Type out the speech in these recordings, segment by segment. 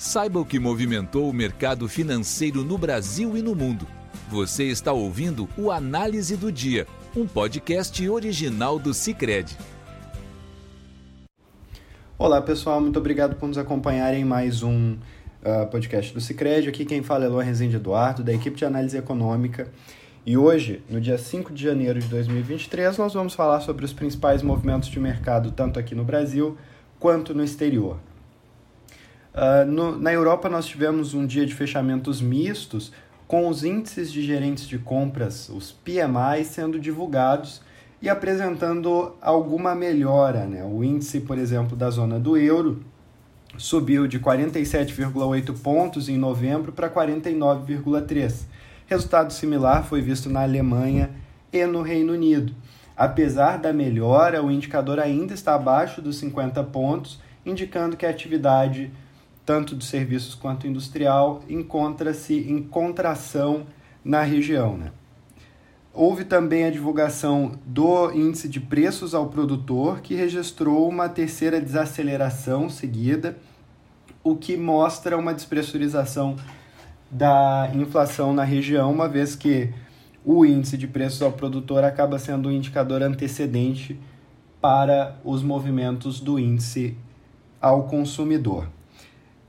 Saiba o que movimentou o mercado financeiro no Brasil e no mundo. Você está ouvindo o Análise do Dia, um podcast original do Cicred. Olá pessoal, muito obrigado por nos acompanharem em mais um uh, podcast do Cicred. Aqui quem fala é Luan Rezende Eduardo, da equipe de análise econômica. E hoje, no dia 5 de janeiro de 2023, nós vamos falar sobre os principais movimentos de mercado, tanto aqui no Brasil quanto no exterior. Uh, no, na Europa, nós tivemos um dia de fechamentos mistos, com os índices de gerentes de compras, os PMI, sendo divulgados e apresentando alguma melhora. Né? O índice, por exemplo, da zona do euro subiu de 47,8 pontos em novembro para 49,3. Resultado similar foi visto na Alemanha e no Reino Unido. Apesar da melhora, o indicador ainda está abaixo dos 50 pontos, indicando que a atividade tanto de serviços quanto industrial, encontra-se em contração na região. Né? Houve também a divulgação do índice de preços ao produtor, que registrou uma terceira desaceleração seguida, o que mostra uma despressurização da inflação na região, uma vez que o índice de preços ao produtor acaba sendo um indicador antecedente para os movimentos do índice ao consumidor.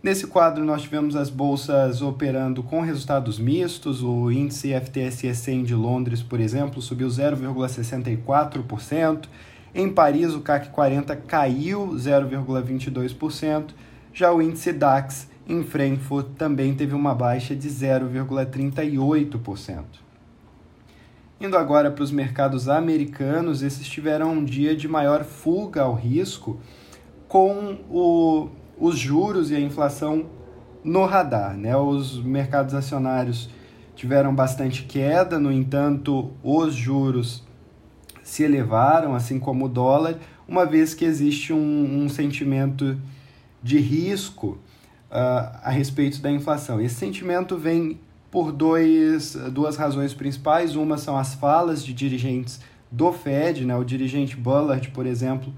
Nesse quadro, nós tivemos as bolsas operando com resultados mistos. O índice FTSE 100 de Londres, por exemplo, subiu 0,64%. Em Paris, o CAC 40 caiu 0,22%. Já o índice DAX em Frankfurt também teve uma baixa de 0,38%. Indo agora para os mercados americanos, esses tiveram um dia de maior fuga ao risco, com o os juros e a inflação no radar. Né? Os mercados acionários tiveram bastante queda, no entanto, os juros se elevaram, assim como o dólar, uma vez que existe um, um sentimento de risco uh, a respeito da inflação. Esse sentimento vem por dois, duas razões principais. Uma são as falas de dirigentes do Fed, né? o dirigente Bullard, por exemplo,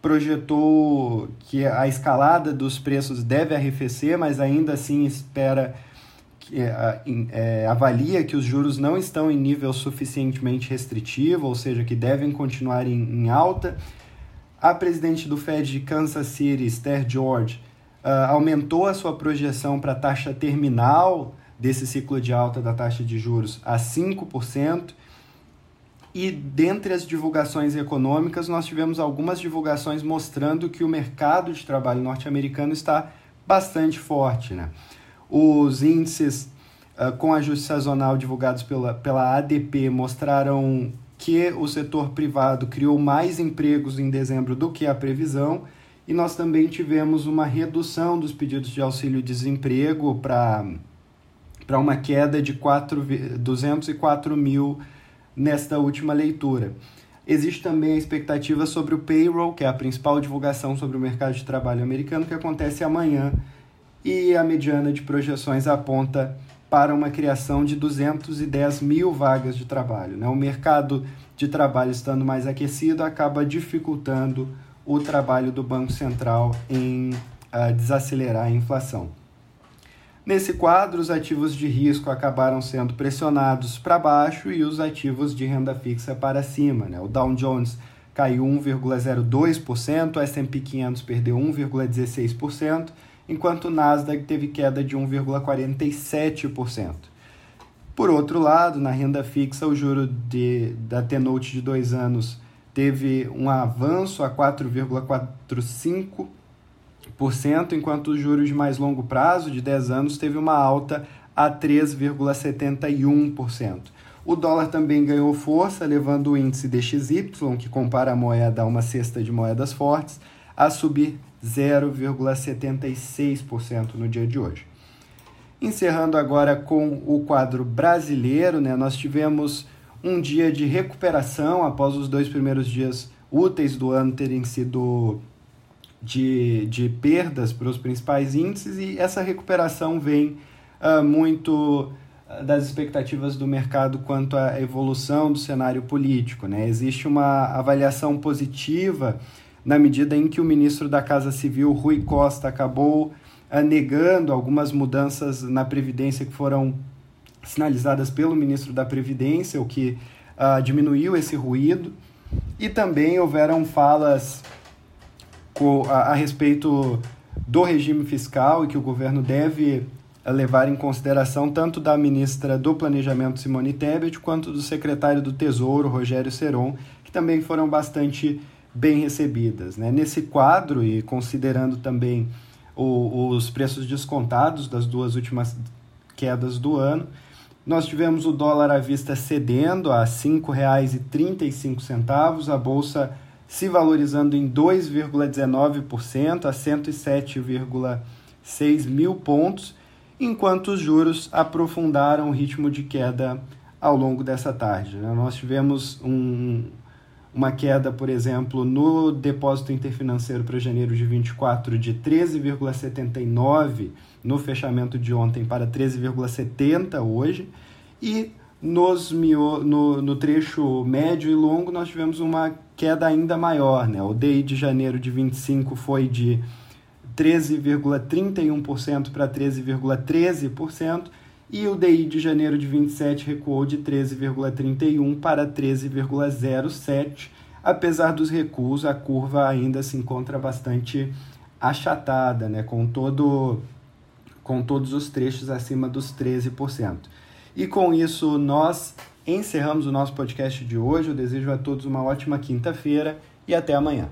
projetou que a escalada dos preços deve arrefecer, mas ainda assim espera é, é, avalia que os juros não estão em nível suficientemente restritivo, ou seja, que devem continuar em, em alta. A presidente do Fed de Kansas City, Esther George, uh, aumentou a sua projeção para a taxa terminal desse ciclo de alta da taxa de juros a 5%, e dentre as divulgações econômicas, nós tivemos algumas divulgações mostrando que o mercado de trabalho norte-americano está bastante forte. Né? Os índices uh, com ajuste sazonal divulgados pela, pela ADP mostraram que o setor privado criou mais empregos em dezembro do que a previsão, e nós também tivemos uma redução dos pedidos de auxílio-desemprego para uma queda de 4, 204 mil nesta última leitura. Existe também a expectativa sobre o payroll, que é a principal divulgação sobre o mercado de trabalho americano, que acontece amanhã, e a mediana de projeções aponta para uma criação de 210 mil vagas de trabalho. Né? O mercado de trabalho estando mais aquecido acaba dificultando o trabalho do Banco Central em uh, desacelerar a inflação. Nesse quadro, os ativos de risco acabaram sendo pressionados para baixo e os ativos de renda fixa para cima. Né? O Dow Jones caiu 1,02%, o S&P 500 perdeu 1,16%, enquanto o Nasdaq teve queda de 1,47%. Por outro lado, na renda fixa, o juro de, da T-Note de dois anos teve um avanço a 4,45%, enquanto os juros de mais longo prazo, de 10 anos, teve uma alta a 3,71%. O dólar também ganhou força, levando o índice DXY, que compara a moeda a uma cesta de moedas fortes, a subir 0,76% no dia de hoje. Encerrando agora com o quadro brasileiro, né, nós tivemos um dia de recuperação após os dois primeiros dias úteis do ano terem sido de, de perdas para os principais índices e essa recuperação vem uh, muito ah, das expectativas do mercado quanto à evolução do cenário político. Né? Existe uma avaliação positiva na medida em que o ministro da Casa Civil, Rui Costa, acabou uh, negando algumas mudanças na Previdência que foram sinalizadas pelo ministro da Previdência, o que uh, diminuiu esse ruído. E também houveram falas a, a respeito do regime fiscal e que o governo deve levar em consideração tanto da ministra do Planejamento Simone Tebet quanto do secretário do Tesouro Rogério Seron, que também foram bastante bem recebidas. Né? Nesse quadro e considerando também o, os preços descontados das duas últimas quedas do ano, nós tivemos o dólar à vista cedendo a R$ 5,35, a bolsa se valorizando em 2,19% a 107,6 mil pontos, enquanto os juros aprofundaram o ritmo de queda ao longo dessa tarde. Né? Nós tivemos um, uma queda, por exemplo, no depósito interfinanceiro para janeiro de 24 de 13,79 no fechamento de ontem para 13,70 hoje e nos no, no trecho médio e longo nós tivemos uma queda ainda maior, né? O DI de janeiro de 25 foi de 13,31% para 13,13% e o DI de janeiro de 27 recuou de 13,31 para 13,07. Apesar dos recuos, a curva ainda se encontra bastante achatada, né, com todo com todos os trechos acima dos 13%. E com isso nós encerramos o nosso podcast de hoje. Eu desejo a todos uma ótima quinta-feira e até amanhã.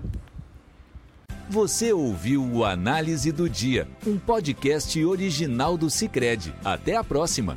Você ouviu o Análise do Dia, um podcast original do Cicred. Até a próxima!